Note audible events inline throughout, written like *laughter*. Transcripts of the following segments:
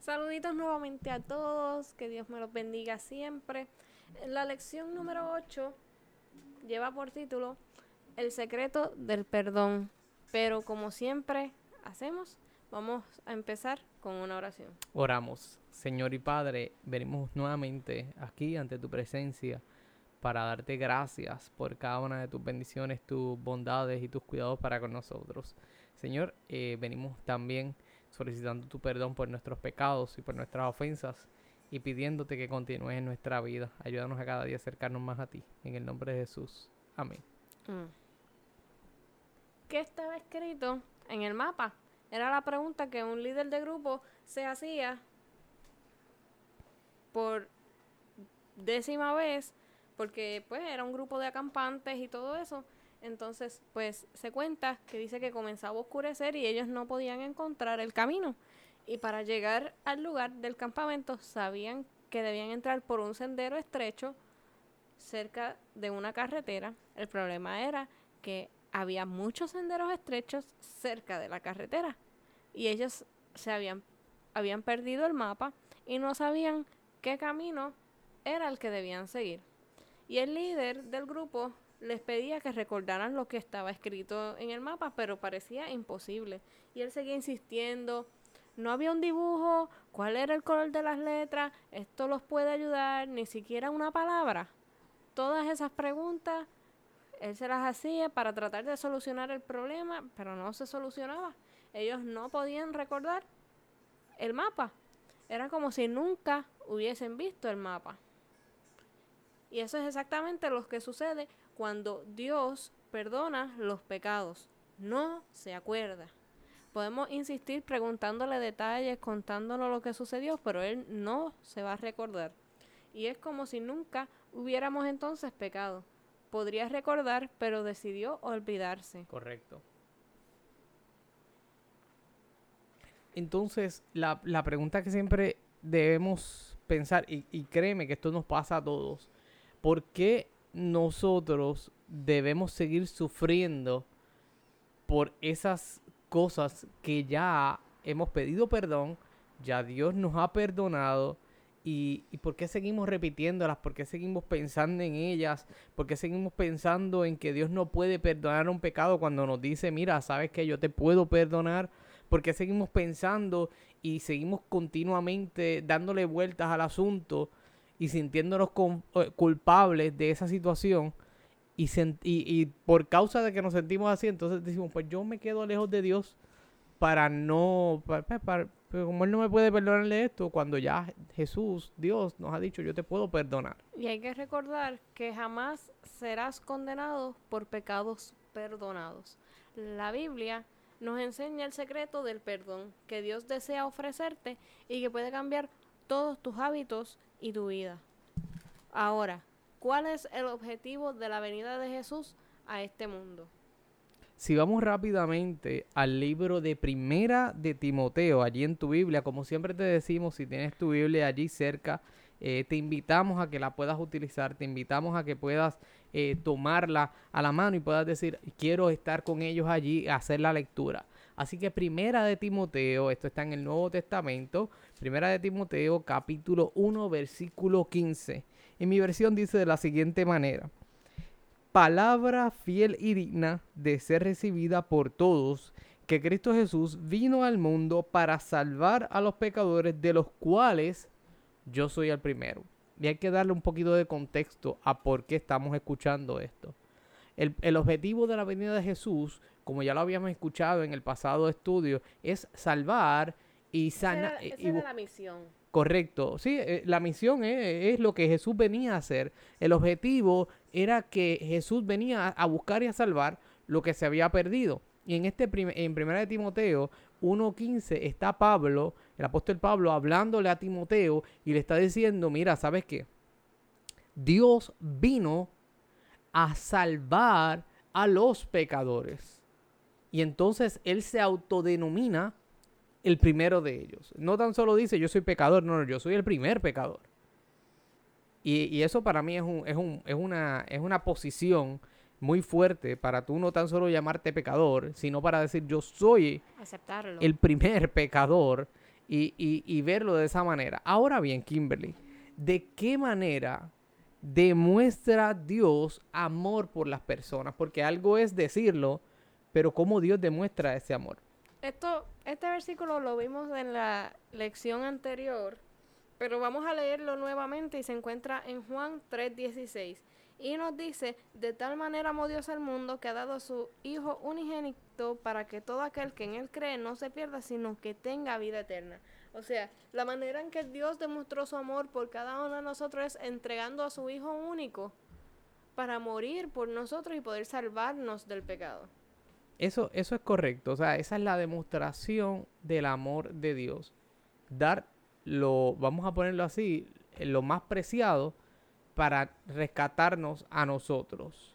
Saluditos nuevamente a todos, que Dios me los bendiga siempre. La lección número 8 lleva por título El secreto del perdón, pero como siempre hacemos, vamos a empezar con una oración. Oramos, Señor y Padre, venimos nuevamente aquí ante tu presencia para darte gracias por cada una de tus bendiciones, tus bondades y tus cuidados para con nosotros. Señor, eh, venimos también solicitando tu perdón por nuestros pecados y por nuestras ofensas y pidiéndote que continúes en nuestra vida. Ayúdanos a cada día acercarnos más a ti. En el nombre de Jesús. Amén. Mm. ¿Qué estaba escrito en el mapa? Era la pregunta que un líder de grupo se hacía por décima vez, porque pues era un grupo de acampantes y todo eso. Entonces, pues se cuenta que dice que comenzaba a oscurecer y ellos no podían encontrar el camino. Y para llegar al lugar del campamento sabían que debían entrar por un sendero estrecho cerca de una carretera. El problema era que había muchos senderos estrechos cerca de la carretera y ellos se habían, habían perdido el mapa y no sabían qué camino era el que debían seguir. Y el líder del grupo les pedía que recordaran lo que estaba escrito en el mapa, pero parecía imposible. Y él seguía insistiendo, no había un dibujo, cuál era el color de las letras, esto los puede ayudar, ni siquiera una palabra. Todas esas preguntas él se las hacía para tratar de solucionar el problema, pero no se solucionaba. Ellos no podían recordar el mapa. Era como si nunca hubiesen visto el mapa. Y eso es exactamente lo que sucede cuando Dios perdona los pecados. No se acuerda. Podemos insistir preguntándole detalles, contándole lo que sucedió, pero Él no se va a recordar. Y es como si nunca hubiéramos entonces pecado. Podría recordar, pero decidió olvidarse. Correcto. Entonces, la, pregunta que siempre debemos pensar, y, y créeme que esto nos pasa a todos, ¿por qué nosotros debemos seguir sufriendo por esas cosas que ya hemos pedido perdón, ya Dios nos ha perdonado, y, por qué seguimos repitiéndolas, por qué seguimos pensando en ellas, por qué seguimos pensando en que Dios no puede perdonar un pecado cuando nos dice, mira, sabes que yo te puedo perdonar, por qué seguimos pensando y seguimos continuamente dándole vueltas al asunto y sintiéndonos eh, culpables de esa situación. Y, por causa de que nos sentimos así, entonces decimos, pues yo me quedo lejos de Dios para no, para, para, pero como Él no me puede perdonarle esto, cuando ya Jesús, Dios, nos ha dicho, yo te puedo perdonar. Y hay que recordar que jamás serás condenado por pecados perdonados. La Biblia nos enseña el secreto del perdón que Dios desea ofrecerte y que puede cambiar todos tus hábitos y tu vida. Ahora, ¿cuál es el objetivo de la venida de Jesús a este mundo? Si vamos rápidamente al libro de Primera de Timoteo, allí en tu Biblia, como siempre te decimos, si tienes tu Biblia allí cerca, eh, te invitamos a que la puedas utilizar, te invitamos a que puedas eh, tomarla a la mano y puedas decir, quiero estar con ellos allí, hacer la lectura. Así que Primera de Timoteo, esto está en el Nuevo Testamento, Primera de Timoteo capítulo 1 versículo 15. En mi versión dice de la siguiente manera, palabra fiel y digna de ser recibida por todos, que Cristo Jesús vino al mundo para salvar a los pecadores, de los cuales yo soy el primero. Y hay que darle un poquito de contexto a por qué estamos escuchando esto. El, objetivo de la venida de Jesús, como ya lo habíamos escuchado en el pasado estudio, es salvar y sanar. Esa, era, la misión. Correcto, sí, eh, la misión es, lo que Jesús venía a hacer. El objetivo era que Jesús venía a, buscar y a salvar lo que se había perdido. Y en este en primera de Timoteo 1.15 está Pablo, el apóstol Pablo, hablándole a Timoteo y le está diciendo, mira, ¿sabes qué? Dios vino a salvar a los pecadores. Y entonces él se autodenomina el primero de ellos. No tan solo dice yo soy pecador, no, yo soy el primer pecador. Y, eso para mí es, un, es, un, es, una, es una posición muy fuerte para tú no tan solo llamarte pecador, sino para decir yo soy Aceptarlo. el primer pecador y, y verlo de esa manera. Ahora bien, Kimberly, ¿de qué manera demuestra Dios amor por las personas? Porque algo es decirlo, pero ¿cómo Dios demuestra ese amor? Esto, este versículo lo vimos en la lección anterior, pero vamos a leerlo nuevamente y se encuentra en Juan 3:16. Y nos dice, de tal manera amó Dios al mundo que ha dado su Hijo unigénito para que todo aquel que en Él cree no se pierda, sino que tenga vida eterna. O sea, la manera en que Dios demostró su amor por cada uno de nosotros es entregando a su Hijo único para morir por nosotros y poder salvarnos del pecado. Eso, eso es correcto. O sea, esa es la demostración del amor de Dios. Dar lo, vamos a ponerlo así, lo más preciado para rescatarnos a nosotros.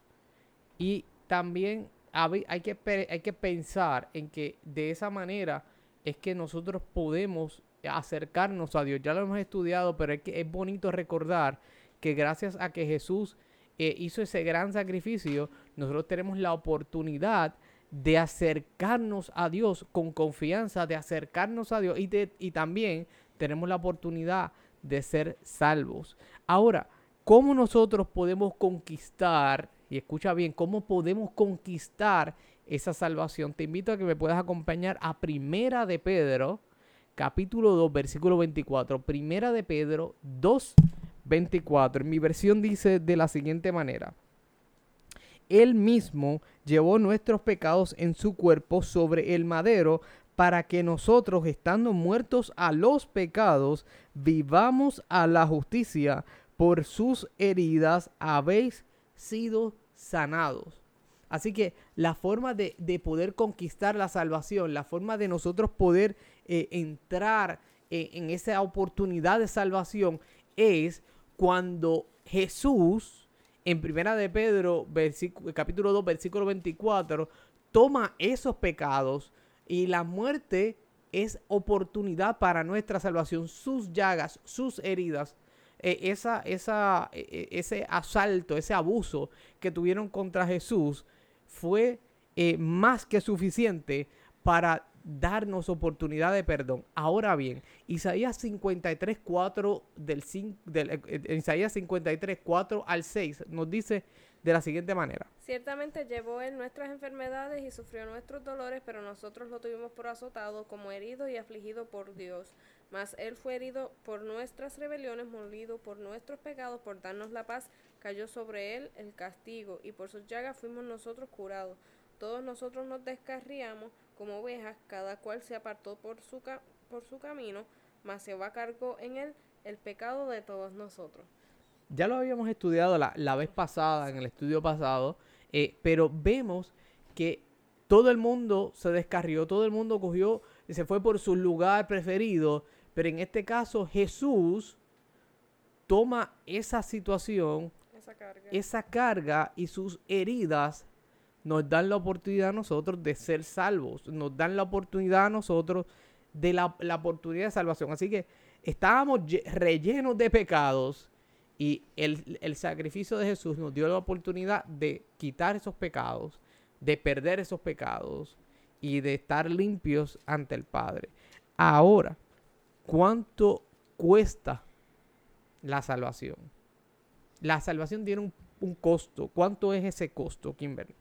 Y también hay que, hay que pensar en que de esa manera es que nosotros podemos acercarnos a Dios. Ya lo hemos estudiado, pero es, que es bonito recordar que gracias a que Jesús eh, hizo ese gran sacrificio, nosotros tenemos la oportunidad de acercarnos a Dios con confianza, de acercarnos a Dios y, y también tenemos la oportunidad de ser salvos. Ahora, ¿cómo nosotros podemos conquistar, y escucha bien, cómo podemos conquistar esa salvación? Te invito a que me puedas acompañar a Primera de Pedro, capítulo 2, versículo 24. Primera de Pedro 2, 24. En mi versión dice de la siguiente manera. Él mismo llevó nuestros pecados en su cuerpo sobre el madero para que nosotros, estando muertos a los pecados, vivamos a la justicia. Por sus heridas habéis sido sanados. Así que la forma de, poder conquistar la salvación, la forma de nosotros poder eh, entrar eh, en esa oportunidad de salvación es cuando Jesús en Primera de Pedro, capítulo 2, versículo 24, toma esos pecados y la muerte es oportunidad para nuestra salvación. Sus llagas, sus heridas, eh, esa, esa, e, e, ese asalto, ese abuso que tuvieron contra Jesús fue eh, más que suficiente para darnos oportunidad de perdón. Ahora bien, Isaías 53, 4 del, del eh, eh, Isaías 53, 4 al 6 nos dice de la siguiente manera. Ciertamente llevó él nuestras enfermedades y sufrió nuestros dolores, pero nosotros lo tuvimos por azotado, como herido y afligido por Dios. Mas él fue herido por nuestras rebeliones, molido por nuestros pecados, por darnos la paz, cayó sobre él el castigo, y por sus llagas fuimos nosotros curados. Todos nosotros nos descarriamos como ovejas, cada cual se apartó por su, por su camino, mas se va cargo en él el pecado de todos nosotros. Ya lo habíamos estudiado la, vez pasada, en el estudio pasado, eh, pero vemos que todo el mundo se descarrió, todo el mundo cogió, y se fue por su lugar preferido, pero en este caso Jesús toma esa situación, esa carga, esa carga y sus heridas nos dan la oportunidad a nosotros de ser salvos, nos dan la oportunidad a nosotros de la, oportunidad de salvación. Así que estábamos rellenos de pecados y el, el, sacrificio de Jesús nos dio la oportunidad de quitar esos pecados, de perder esos pecados y de estar limpios ante el Padre. Ahora, ¿cuánto cuesta la salvación? La salvación tiene un, un costo. ¿Cuánto es ese costo, Kimberly?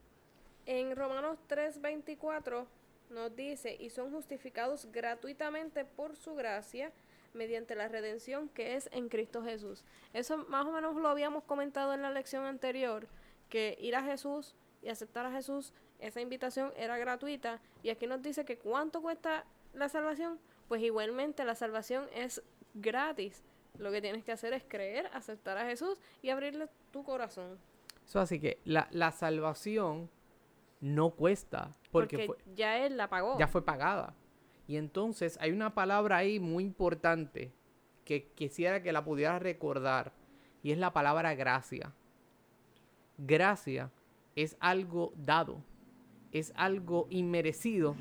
En Romanos 3:24 nos dice, y son justificados gratuitamente por su gracia mediante la redención que es en Cristo Jesús. Eso más o menos lo habíamos comentado en la lección anterior, que ir a Jesús y aceptar a Jesús, esa invitación era gratuita. Y aquí nos dice que cuánto cuesta la salvación. Pues igualmente la salvación es gratis. Lo que tienes que hacer es creer, aceptar a Jesús y abrirle tu corazón. Así que la, la salvación no cuesta. Porque, ya él la pagó. Ya fue pagada. Y entonces hay una palabra ahí muy importante que quisiera que la pudiera recordar. Y es la palabra gracia. Gracia es algo dado. Es algo inmerecido.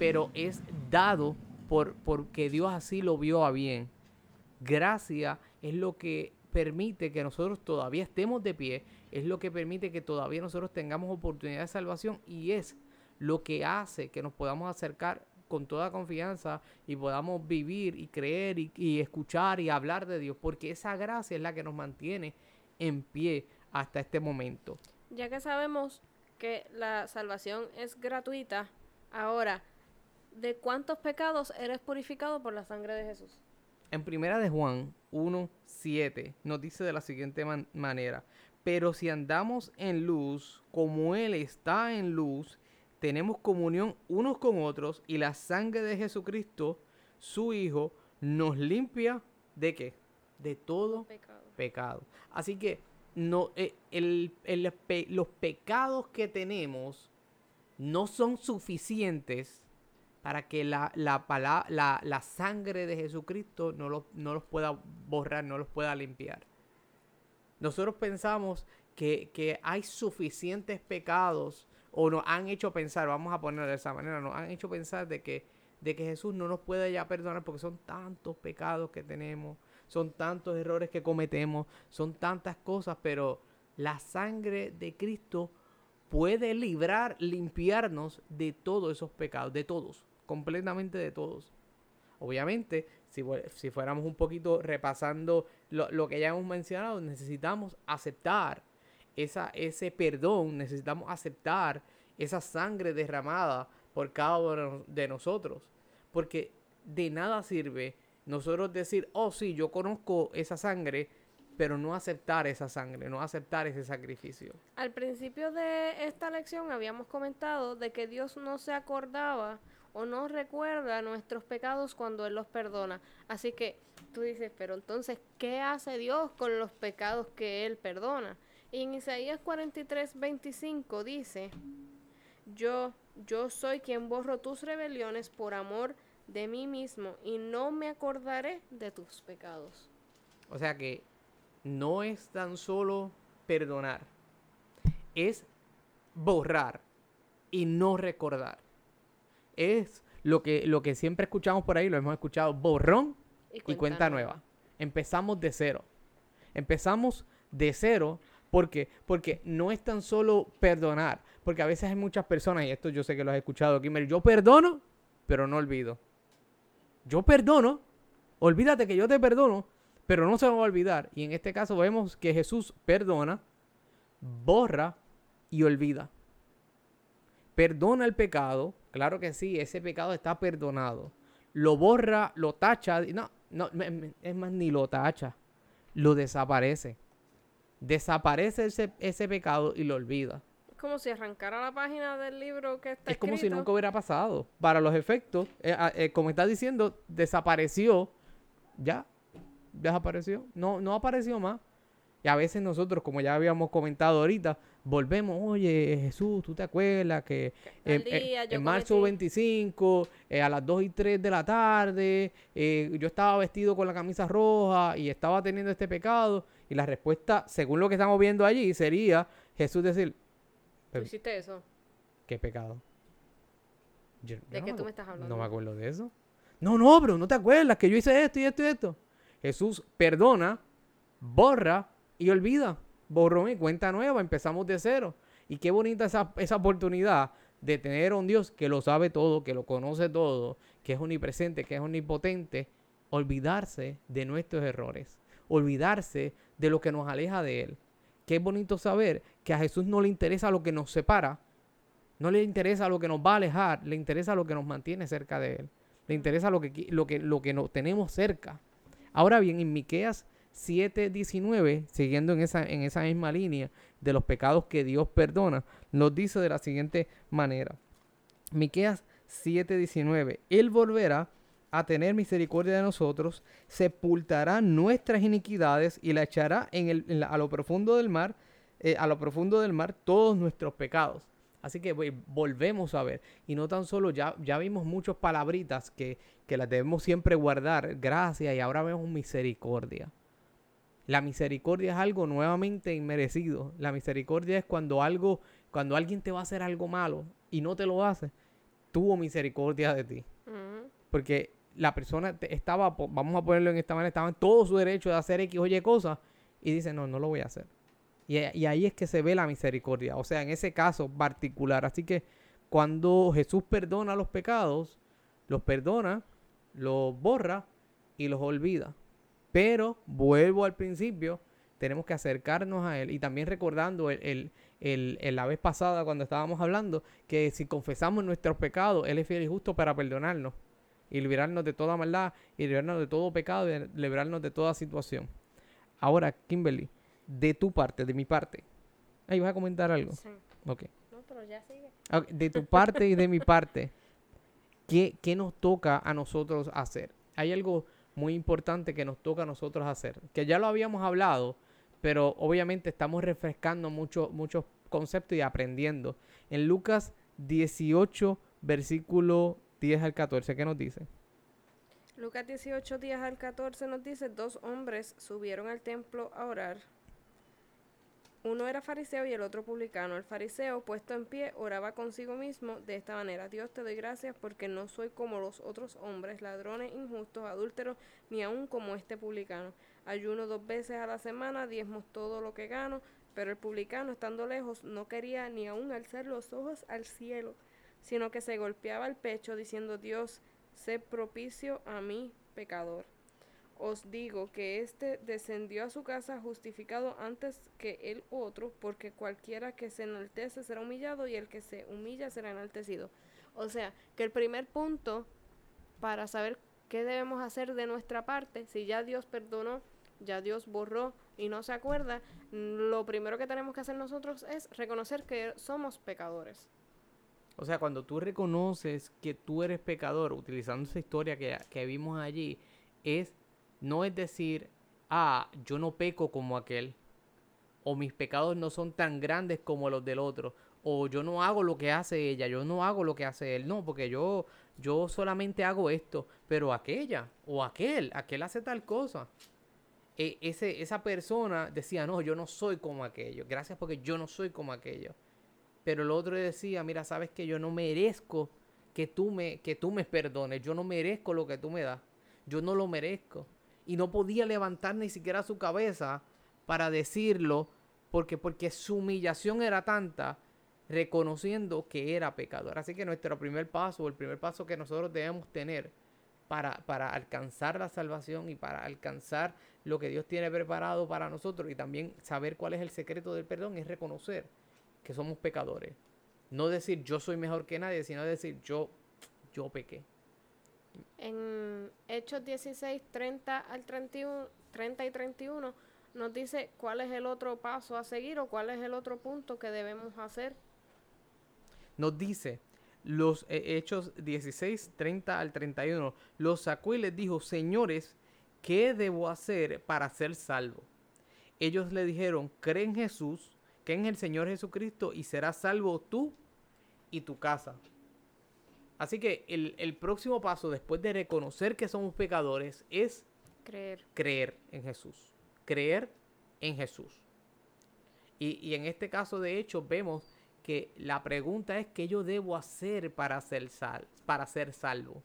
Pero es dado por, porque Dios así lo vio a bien. Gracia es lo que permite que nosotros todavía estemos de pie, es lo que permite que todavía nosotros tengamos oportunidad de salvación y es lo que hace que nos podamos acercar con toda confianza y podamos vivir y creer y, y escuchar y hablar de Dios, porque esa gracia es la que nos mantiene en pie hasta este momento. Ya que sabemos que la salvación es gratuita, ahora, ¿de cuántos pecados eres purificado por la sangre de Jesús? En primera de Juan 1.7 nos dice de la siguiente man- manera, pero si andamos en luz, como Él está en luz, tenemos comunión unos con otros y la sangre de Jesucristo, su Hijo, nos limpia de qué? De todo Pecado. pecado. Así que no, eh, el- el pe- los pecados que tenemos no son suficientes para que la, la, pala- la, la sangre de Jesucristo no los, no los pueda borrar, no los pueda limpiar. Nosotros pensamos que, que hay suficientes pecados o nos han hecho pensar, vamos a ponerlo de esa manera, nos han hecho pensar de que, de que Jesús no nos puede ya perdonar porque son tantos pecados que tenemos, son tantos errores que cometemos, son tantas cosas, pero la sangre de Cristo puede librar, limpiarnos de todos esos pecados, de todos, completamente de todos. Obviamente, si, si fuéramos un poquito repasando lo, lo que ya hemos mencionado, necesitamos aceptar esa, ese perdón, necesitamos aceptar esa sangre derramada por cada uno de nos- de nosotros. Porque de nada sirve nosotros decir, oh sí, yo conozco esa sangre, pero no aceptar esa sangre, no aceptar ese sacrificio. Al principio de esta lección habíamos comentado de que Dios no se acordaba o no recuerda nuestros pecados cuando Él los perdona. Así que tú dices, pero entonces, ¿qué hace Dios con los pecados que Él perdona? Y en Isaías 43, 25 dice, yo, yo soy quien borro tus rebeliones por amor de mí mismo y no me acordaré de tus pecados. O sea que no es tan solo perdonar, es borrar y no recordar. Es lo que, lo que siempre escuchamos por ahí, lo hemos escuchado, borrón y cuenta nueva. Empezamos de cero. Empezamos de cero porque porque no es tan solo perdonar, porque a veces hay muchas personas y esto yo sé que lo has escuchado, Kimmer, yo perdono, pero no olvido. Yo perdono, olvídate que yo te perdono, pero no se va a olvidar. Y en este caso vemos que Jesús perdona, borra y olvida. Perdona el pecado, claro que sí, ese pecado está perdonado. Lo borra, lo tacha, no, no, es más, ni lo tacha, lo desaparece. Desaparece ese, ese pecado y lo olvida. Es como si arrancara la página del libro que está Es como si nunca hubiera pasado. Para los efectos, eh, ah, eh, como estás diciendo, desapareció. Ya, desapareció. No, no apareció más. Y a veces nosotros, como ya habíamos comentado ahorita, volvemos, oye, Jesús, ¿tú te acuerdas que en, día marzo cometí- 25, eh, a las 2 y 3 de la tarde, eh, yo estaba vestido con la camisa roja y estaba teniendo este pecado? Y la respuesta, según lo que estamos viendo allí, sería Jesús decir, ¿Tú hiciste eso? ¿Qué pecado? Yo- ¿De no qué me tú me estás No hablando? me acuerdo de eso. No, no, pero no te acuerdas que yo hice esto y esto y esto. Jesús perdona, borra y olvida. Borrón y cuenta nueva, empezamos de cero. Y qué bonita esa, esa oportunidad de tener un Dios que lo sabe todo, que lo conoce todo, que es omnipresente, que es omnipotente, olvidarse de nuestros errores, olvidarse de lo que nos aleja de Él. Qué bonito saber que a Jesús no le interesa lo que nos separa, no le interesa lo que nos va a alejar, le interesa lo que nos mantiene cerca de Él. Le interesa lo que, lo que, lo que nos tenemos cerca. Ahora bien, en Miqueas 7:19, siguiendo en esa, en esa misma línea de los pecados que Dios perdona, nos dice de la siguiente manera. Miqueas 7:19, Él volverá a tener misericordia de nosotros, sepultará nuestras iniquidades y la echará en el, a lo profundo del mar, eh, a lo profundo del mar todos nuestros pecados. Así que pues, volvemos a ver. Y no tan solo, ya, ya vimos muchas palabritas que, que las debemos siempre guardar. Gracias. Y ahora vemos misericordia. La misericordia es algo nuevamente inmerecido. La misericordia es cuando algo, cuando alguien te va a hacer algo malo y no te lo hace, tuvo misericordia de ti. Ujú. Porque la persona estaba, vamos a ponerlo en esta manera, estaba en todo su derecho de hacer X o Y cosas y dice, no, no lo voy a hacer. Y, y ahí es que se ve la misericordia, o sea, en ese caso particular. Así que cuando Jesús perdona los pecados, los perdona, los borra y los olvida. Pero vuelvo al principio, tenemos que acercarnos a Él y también recordando el, la vez pasada cuando estábamos hablando que si confesamos nuestros pecados, Él es fiel y justo para perdonarnos y liberarnos de toda maldad y liberarnos de todo pecado y liberarnos de toda situación. Ahora, Kimberly, de tu parte, de mi parte. Ahí vas a comentar algo. Sí. Ok. No, pero ya sigue. De tu parte y de mi parte, ¿qué, ¿qué nos toca a nosotros hacer? Hay algo muy importante que nos toca a nosotros hacer, que ya lo habíamos hablado, pero obviamente estamos refrescando muchos muchos conceptos y aprendiendo. En Lucas 18, versículo 10 al 14, ¿qué nos dice? Lucas 18, 10 al 14 nos dice, dos hombres subieron al templo a orar. Uno era fariseo y el otro publicano. El fariseo, puesto en pie, oraba consigo mismo de esta manera. Dios te doy gracias porque no soy como los otros hombres, ladrones, injustos, adúlteros, ni aun como este publicano. Ayuno dos veces a la semana, diezmos todo lo que gano, pero el publicano, estando lejos, no quería ni aun alzar los ojos al cielo, sino que se golpeaba el pecho diciendo, Dios, sé propicio a mí, pecador. Os digo que éste descendió a su casa justificado antes que el otro, porque cualquiera que se enaltece será humillado y el que se humilla será enaltecido. O sea, que el primer punto para saber qué debemos hacer de nuestra parte, si ya Dios perdonó, ya Dios borró y no se acuerda, lo primero que tenemos que hacer nosotros es reconocer que somos pecadores. O sea, cuando tú reconoces que tú eres pecador, utilizando esa historia que, que vimos allí, es no es decir, ah, yo no peco como aquel, o mis pecados no son tan grandes como los del otro, o yo no hago lo que hace ella, yo no hago lo que hace él, no, porque yo, yo solamente hago esto, pero aquella o aquel, aquel hace tal cosa. E, ese, esa persona decía, no, yo no soy como aquello, gracias porque yo no soy como aquello. Pero el otro decía, mira, sabes que yo no merezco que tú me, que tú me perdones, yo no merezco lo que tú me das, yo no lo merezco y no podía levantar ni siquiera su cabeza para decirlo porque, porque su humillación era tanta reconociendo que era pecador. Así que nuestro primer paso, el primer paso que nosotros debemos tener para, para alcanzar la salvación y para alcanzar lo que Dios tiene preparado para nosotros y también saber cuál es el secreto del perdón es reconocer que somos pecadores. No decir yo soy mejor que nadie, sino decir yo, yo pequé. En Hechos 16, 30 al 31, 30 y 31 nos dice cuál es el otro paso a seguir o cuál es el otro punto que debemos hacer. Nos dice los eh, Hechos 16, 30 al 31. Los sacó y les dijo, señores, ¿qué debo hacer para ser salvo? Ellos le dijeron, cree en Jesús, que en el Señor Jesucristo y serás salvo tú y tu casa. Así que el, próximo paso después de reconocer que somos pecadores es creer. Creer en Jesús. Creer en Jesús. Y, en este caso, de hecho, vemos que la pregunta es qué yo debo hacer para ser, sal, para ser salvo.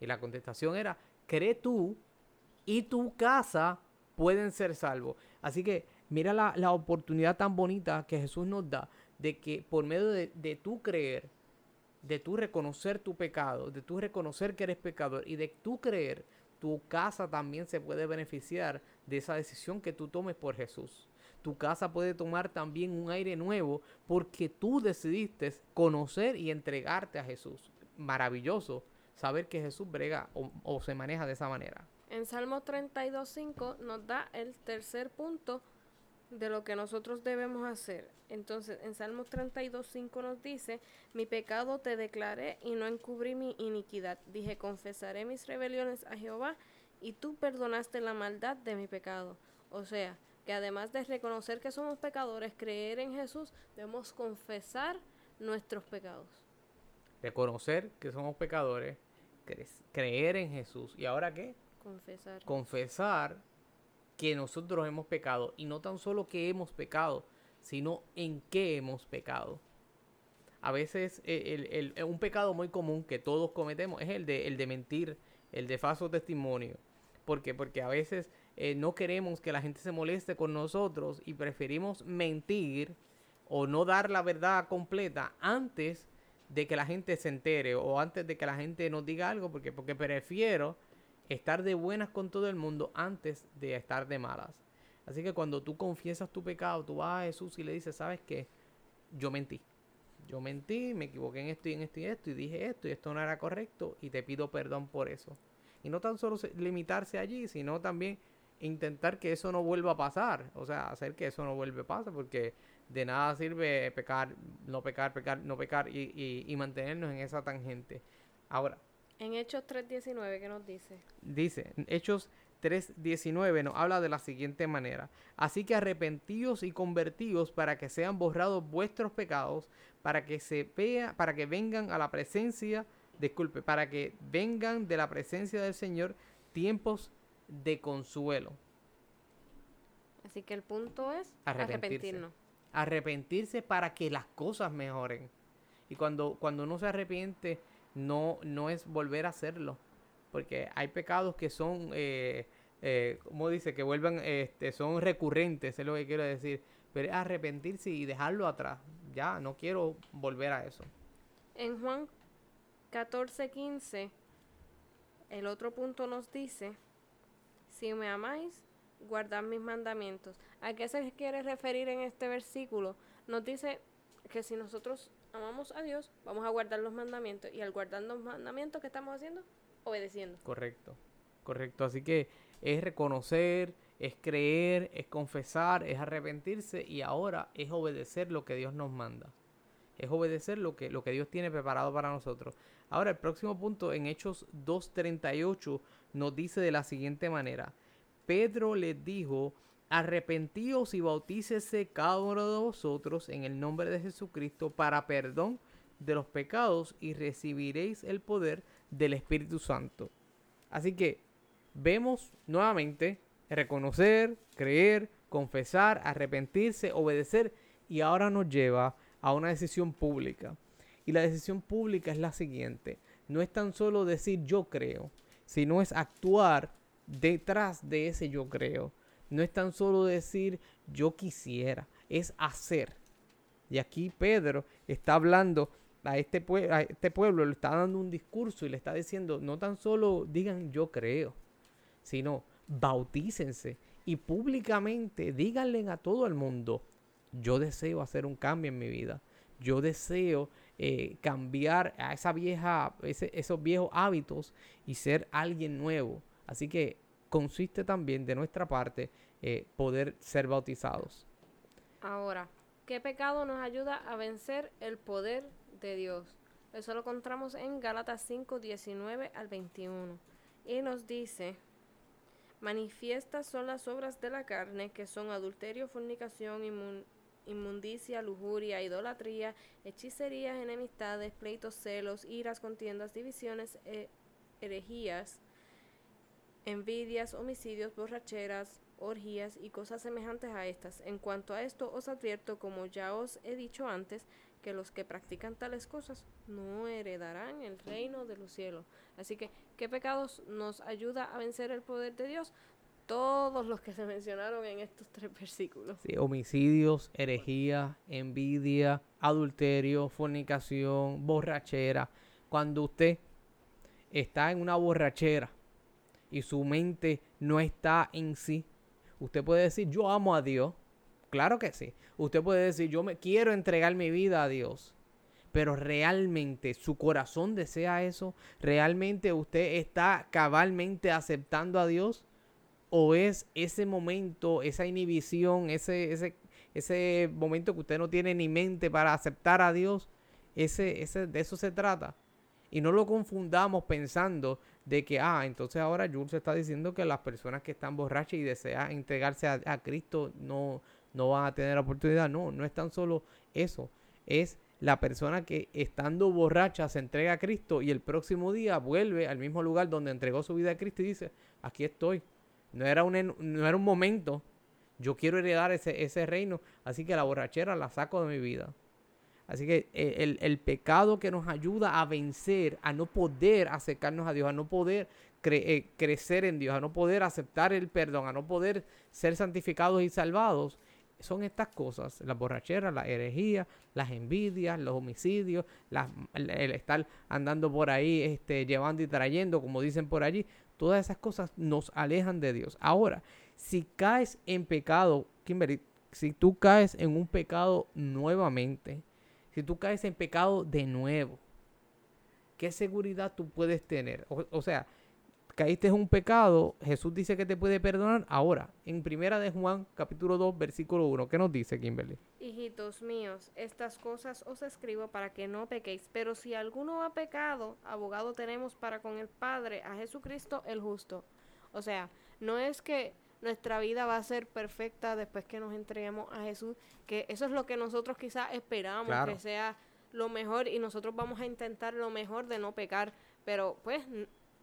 Y la contestación era, cree tú y tu casa pueden ser salvos. Así que mira la, oportunidad tan bonita que Jesús nos da de que por medio de, de tu creer, de tú reconocer tu pecado, de tú reconocer que eres pecador y de tú creer, tu casa también se puede beneficiar de esa decisión que tú tomes por Jesús. Tu casa puede tomar también un aire nuevo porque tú decidiste conocer y entregarte a Jesús. Maravilloso saber que Jesús brega o, o se maneja de esa manera. En Salmo 32.5 nos da el tercer punto de lo que nosotros debemos hacer. Entonces, en Salmos 32, 5 nos dice, mi pecado te declaré y no encubrí mi iniquidad. Dije, confesaré mis rebeliones a Jehová y tú perdonaste la maldad de mi pecado. O sea, que además de reconocer que somos pecadores, creer en Jesús, debemos confesar nuestros pecados. Reconocer que somos pecadores, creer en Jesús. ¿Y ahora qué? Confesar. Confesar que nosotros hemos pecado. Y no tan solo que hemos pecado, sino en qué hemos pecado. A veces eh, el, un pecado muy común que todos cometemos es el de, el de mentir, el de falso testimonio. ¿Por qué? Porque a veces eh, no queremos que la gente se moleste con nosotros y preferimos mentir o no dar la verdad completa antes de que la gente se entere o antes de que la gente nos diga algo, porque, porque prefiero estar de buenas con todo el mundo antes de estar de malas. Así que cuando tú confiesas tu pecado, tú vas a Jesús y le dices, ¿sabes qué? Yo mentí. Yo mentí, me equivoqué en esto y en esto y esto y dije esto y esto no era correcto y te pido perdón por eso. Y no tan solo limitarse allí, sino también intentar que eso no vuelva a pasar. O sea, hacer que eso no vuelva a pasar porque de nada sirve pecar, no pecar, pecar, no pecar y, y mantenernos en esa tangente. Ahora. En Hechos 3.19, ¿qué nos dice? Dice, Hechos 3.19 nos habla de la siguiente manera. Así que arrepentíos y convertíos para que sean borrados vuestros pecados, para que se vea, para que vengan a la presencia, disculpe, para que vengan de la presencia del Señor tiempos de consuelo. Así que el punto es arrepentirnos. Arrepentirse para que las cosas mejoren. Y cuando, cuando uno se arrepiente, no, no es volver a hacerlo porque hay pecados que son, eh, eh, como dice, que vuelvan, este, son recurrentes, es lo que quiero decir, pero es arrepentirse y dejarlo atrás, ya, no quiero volver a eso. En Juan 14, 15, el otro punto nos dice, si me amáis, guardad mis mandamientos. ¿A qué se quiere referir en este versículo? Nos dice que si nosotros amamos a Dios, vamos a guardar los mandamientos. Y al guardar los mandamientos, ¿qué estamos haciendo? obedeciendo. Correcto, correcto. Así que es reconocer, es creer, es confesar, es arrepentirse y ahora es obedecer lo que Dios nos manda. Es obedecer lo que, lo que Dios tiene preparado para nosotros. Ahora el próximo punto en Hechos 2.38 nos dice de la siguiente manera. Pedro les dijo, arrepentíos y bautícese cada uno de vosotros en el nombre de Jesucristo para perdón de los pecados y recibiréis el poder del Espíritu Santo. Así que vemos nuevamente reconocer, creer, confesar, arrepentirse, obedecer y ahora nos lleva a una decisión pública. Y la decisión pública es la siguiente. No es tan solo decir yo creo, sino es actuar detrás de ese yo creo. No es tan solo decir yo quisiera, es hacer. Y aquí Pedro está hablando a este, a este pueblo le está dando un discurso y le está diciendo, no tan solo digan yo creo, sino bautícense y públicamente díganle a todo el mundo, yo deseo hacer un cambio en mi vida, yo deseo eh, cambiar a esa vieja, esos viejos hábitos y ser alguien nuevo. Así que consiste también de nuestra parte eh, poder ser bautizados. Ahora, ¿qué pecado nos ayuda a vencer el poder de Dios. Eso lo encontramos en Gálatas 5, 19 al 21. Y nos dice, manifiestas son las obras de la carne, que son adulterio, fornicación, inmundicia, lujuria, idolatría, hechicerías, enemistades, pleitos, celos, iras, contiendas, divisiones, eh, herejías, envidias, homicidios, borracheras, orgías y cosas semejantes a estas. En cuanto a esto os advierto, como ya os he dicho antes, que los que practican tales cosas no heredarán el reino de los cielos. Así que, ¿qué pecados nos ayuda a vencer el poder de Dios? Todos los que se mencionaron en estos tres versículos. Sí, homicidios, herejía, envidia, adulterio, fornicación, borrachera. Cuando usted está en una borrachera y su mente no está en sí, usted puede decir, yo amo a Dios, Claro que sí. Usted puede decir, yo me quiero entregar mi vida a Dios. Pero realmente su corazón desea eso. ¿Realmente usted está cabalmente aceptando a Dios? ¿O es ese momento, esa inhibición, ese, ese, ese momento que usted no tiene ni mente para aceptar a Dios? Ese, ese, de eso se trata. Y no lo confundamos pensando de que, ah, entonces ahora Jules está diciendo que las personas que están borrachas y desean entregarse a, a Cristo no, no van a tener oportunidad. No, no es tan solo eso. Es la persona que estando borracha se entrega a Cristo y el próximo día vuelve al mismo lugar donde entregó su vida a Cristo y dice, aquí estoy. No era un, no era un momento. Yo quiero heredar ese, ese reino. Así que la borrachera la saco de mi vida. Así que eh, el, pecado que nos ayuda a vencer, a no poder acercarnos a Dios, a no poder eh, crecer en Dios, a no poder aceptar el perdón, a no poder ser santificados y salvados, son estas cosas, las borracheras, la herejía, las envidias, los homicidios, el, estar andando por ahí, este, llevando y trayendo, como dicen por allí, todas esas cosas nos alejan de Dios. Ahora, si caes en pecado, Kimberly, si tú caes en un pecado nuevamente, si tú caes en pecado de nuevo, ¿qué seguridad tú puedes tener? O, sea, caíste en un pecado, Jesús dice que te puede perdonar. Ahora, en primera de Juan, capítulo 2, versículo 1, ¿qué nos dice Kimberly? Hijitos míos, estas cosas os escribo para que no pequéis, pero si alguno ha pecado, abogado tenemos para con el Padre, a Jesucristo el justo. O sea, no es que nuestra vida va a ser perfecta después que nos entreguemos a Jesús, que eso es lo que nosotros quizás esperamos, que sea lo mejor y nosotros vamos a intentar lo mejor de no pecar, pero pues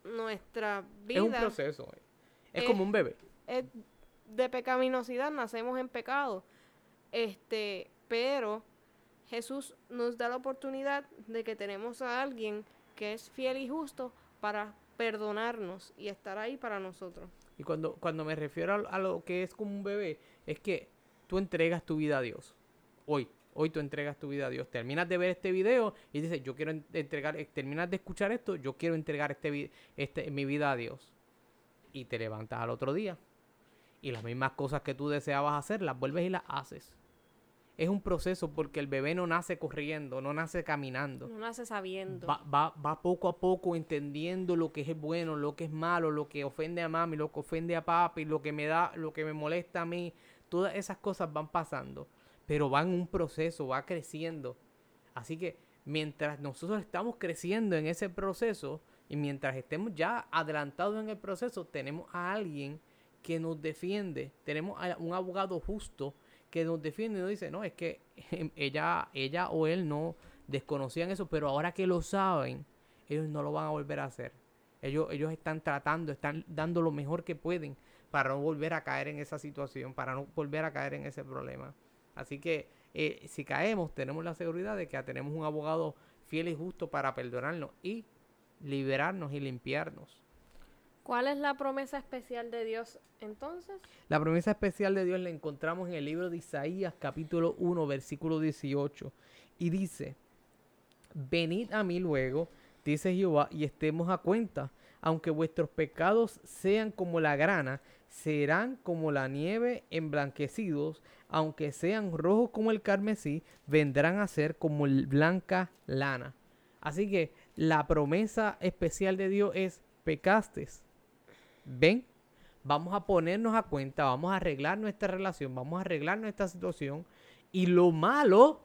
nuestra vida... Es un proceso, eh. es, como un bebé. de pecaminosidad, nacemos en pecado, este, pero Jesús nos da la oportunidad de que tenemos a alguien que es fiel y justo para perdonarnos y estar ahí para nosotros. Y cuando, cuando me refiero a, lo que es como un bebé, es que tú entregas tu vida a Dios. Hoy, hoy tú entregas tu vida a Dios. Terminas de ver este video y dices, yo quiero entregar, eh, terminas de escuchar esto, yo quiero entregar este, este, mi vida a Dios. Y te levantas al otro día. Y las mismas cosas que tú deseabas hacer, las vuelves y las haces es un proceso porque el bebé no nace corriendo, no nace caminando. No nace sabiendo. Va, va, va poco a poco entendiendo lo que es bueno, lo que es malo, lo que ofende a mami, lo que ofende a papi, lo que me da, lo que me molesta a mí. Todas esas cosas van pasando, pero van en un proceso, va creciendo. Así que mientras nosotros estamos creciendo en ese proceso y mientras estemos ya adelantados en el proceso, tenemos a alguien que nos defiende, tenemos a un abogado justo que nos defiende y nos dice, no, es que *laughs* ella, ella o él no desconocían eso, pero ahora que lo saben, ellos no lo van a volver a hacer. Ellos, ellos están tratando, están dando lo mejor que pueden para no volver a caer en esa situación, para no volver a caer en ese problema. Así que eh, si caemos, tenemos la seguridad de que tenemos un abogado fiel y justo para perdonarnos y liberarnos y limpiarnos. ¿Cuál es la promesa especial de Dios entonces? La promesa especial de Dios la encontramos en el libro de Isaías capítulo 1 versículo 18 y dice, venid a mí luego, dice Jehová, y estemos a cuenta, aunque vuestros pecados sean como la grana, serán como la nieve emblanquecidos, aunque sean rojos como el carmesí, vendrán a ser como blanca lana. Así que la promesa especial de Dios es pecastes ven, vamos a ponernos a cuenta, vamos a arreglar nuestra relación, vamos a arreglar nuestra situación y lo malo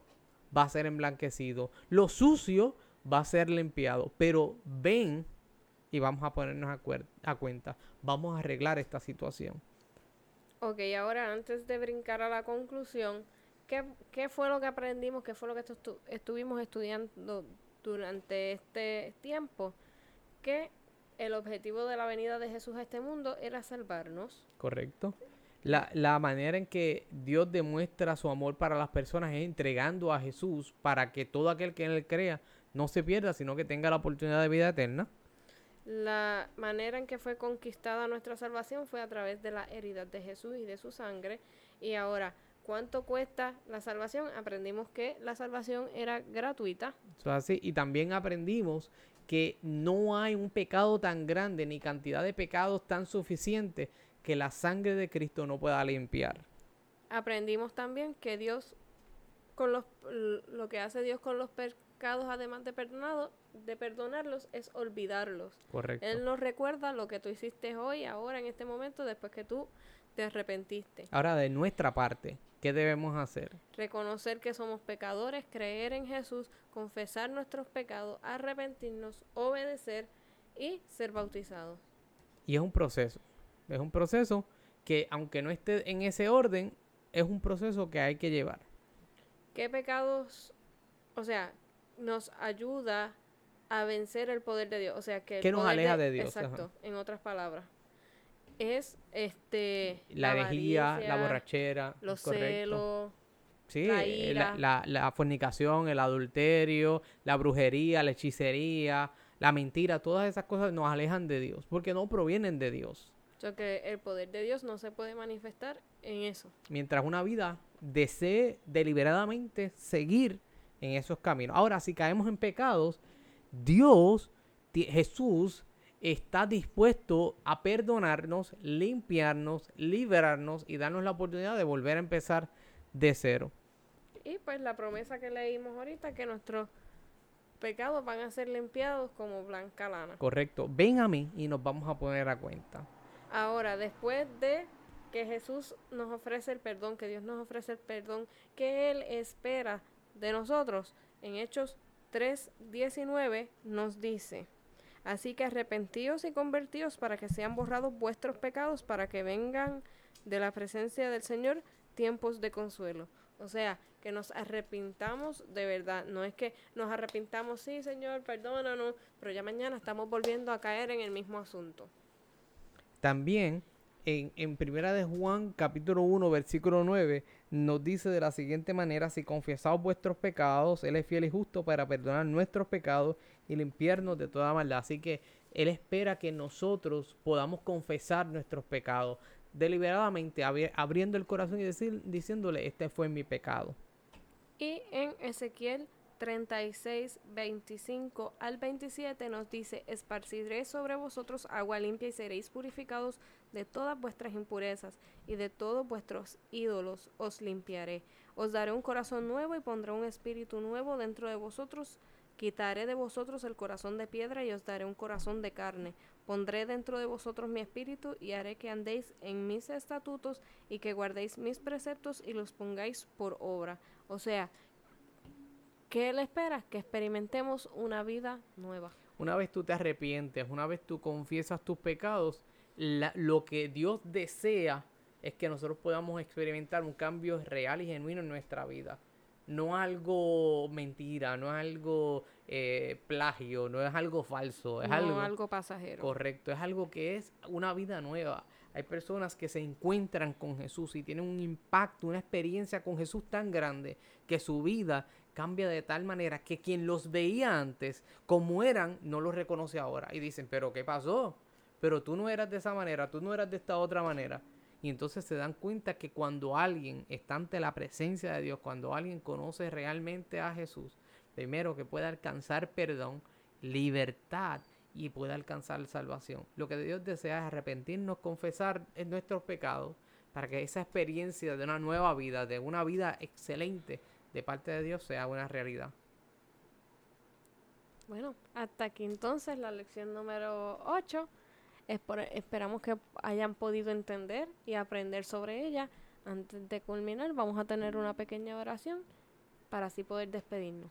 va a ser emblanquecido, lo sucio va a ser limpiado, pero ven y vamos a ponernos a, cuenta, vamos a arreglar esta situación. Ok, ahora antes de brincar a la conclusión, ¿qué, qué fue lo que aprendimos? ¿Qué fue lo que estuvimos estudiando durante este tiempo? Que el objetivo de la venida de Jesús a este mundo era salvarnos. Correcto. La, la, manera en que Dios demuestra su amor para las personas es entregando a Jesús para que todo aquel que en él crea no se pierda, sino que tenga la oportunidad de vida eterna. La manera en que fue conquistada nuestra salvación fue a través de la herida de Jesús y de su sangre. Y ahora, ¿cuánto cuesta la salvación? Aprendimos que la salvación era gratuita. Eso así. Y también aprendimos que no hay un pecado tan grande ni cantidad de pecados tan suficiente que la sangre de Cristo no pueda limpiar. Aprendimos también que Dios, con los, lo que hace Dios con los pecados, además de, perdonado, de perdonarlos, es olvidarlos. Correcto. Él nos recuerda lo que tú hiciste hoy, ahora, en este momento, después que tú te arrepentiste. Ahora, de nuestra parte, ¿qué debemos hacer? Reconocer que somos pecadores, creer en Jesús, confesar nuestros pecados, arrepentirnos, obedecer y ser bautizados. Y es un proceso. Es un proceso que, aunque no esté en ese orden, es un proceso que hay que llevar. ¿Qué pecados, o sea, nos ayuda a vencer el poder de Dios? O sea, que... ¿Qué nos aleja de, Dios? Exacto, en otras palabras es este la, herejía, la borrachera, los celos, sí, la, la, fornicación, el adulterio, la brujería, la hechicería, la mentira, todas esas cosas nos alejan de Dios, porque no provienen de Dios. O sea que el poder de Dios no se puede manifestar en eso. Mientras una vida desee deliberadamente seguir en esos caminos. Ahora, si caemos en pecados, Dios, Jesús, está dispuesto a perdonarnos, limpiarnos, liberarnos y darnos la oportunidad de volver a empezar de cero. Y pues la promesa que leímos ahorita, que nuestros pecados van a ser limpiados como blanca lana. Correcto. Ven a mí y nos vamos a poner a cuenta. Ahora, después de que Jesús nos ofrece el perdón, que Dios nos ofrece el perdón, que Él espera de nosotros, en Hechos 3:19 nos dice, así que arrepentíos y convertíos para que sean borrados vuestros pecados, para que vengan de la presencia del Señor tiempos de consuelo. O sea, que nos arrepintamos de verdad. No es que nos arrepintamos, sí, Señor, perdónanos, pero ya mañana estamos volviendo a caer en el mismo asunto. También en, en Primera de Juan, capítulo 1, versículo 9, nos dice de la siguiente manera, si confesaos vuestros pecados, Él es fiel y justo para perdonar nuestros pecados y limpiarnos de toda maldad. Así que Él espera que nosotros podamos confesar nuestros pecados deliberadamente, abriendo el corazón y diciéndole, este fue mi pecado. Y en Ezequiel 36, 25 al 27 nos dice, esparciré sobre vosotros agua limpia y seréis purificados de todas vuestras impurezas y de todos vuestros ídolos os limpiaré. Os daré un corazón nuevo y pondré un espíritu nuevo dentro de vosotros. Quitaré de vosotros el corazón de piedra y os daré un corazón de carne. Pondré dentro de vosotros mi espíritu y haré que andéis en mis estatutos y que guardéis mis preceptos y los pongáis por obra. O sea, ¿qué le espera? Que experimentemos una vida nueva. Una vez tú te arrepientes, una vez tú confiesas tus pecados, lo que Dios desea es que nosotros podamos experimentar un cambio real y genuino en nuestra vida. No algo mentira, no es algo eh, plagio, no es algo falso, es algo, algo pasajero. Correcto, es algo que es una vida nueva. Hay personas que se encuentran con Jesús y tienen un impacto, una experiencia con Jesús tan grande que su vida cambia de tal manera que quien los veía antes como eran no los reconoce ahora. Y dicen, pero ¿qué pasó? Pero tú no eras de esa manera, tú no eras de esta otra manera. Y entonces se dan cuenta que cuando alguien está ante la presencia de Dios, cuando alguien conoce realmente a Jesús, primero que pueda alcanzar perdón, libertad y pueda alcanzar salvación. Lo que Dios desea es arrepentirnos, confesar nuestros pecados, para que esa experiencia de una nueva vida, de una vida excelente de parte de Dios sea una realidad. Bueno, hasta aquí entonces la lección número 8 esperamos que hayan podido entender y aprender sobre ella. Antes de culminar, vamos a tener una pequeña oración para así poder despedirnos.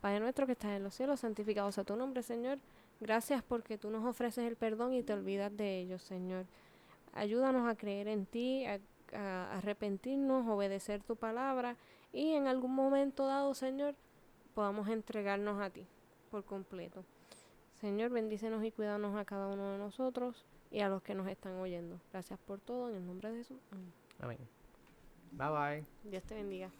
Padre nuestro que estás en los cielos, santificado sea tu nombre, Señor. Gracias porque tú nos ofreces el perdón y te olvidas de ellos, Señor. Ayúdanos a creer en ti, a, a arrepentirnos, obedecer tu palabra y en algún momento dado, Señor, podamos entregarnos a ti por completo. Señor, bendícenos y cuídanos a cada uno de nosotros y a los que nos están oyendo. Gracias por todo, en el nombre de Jesús. Amén. Bye bye. Dios te bendiga.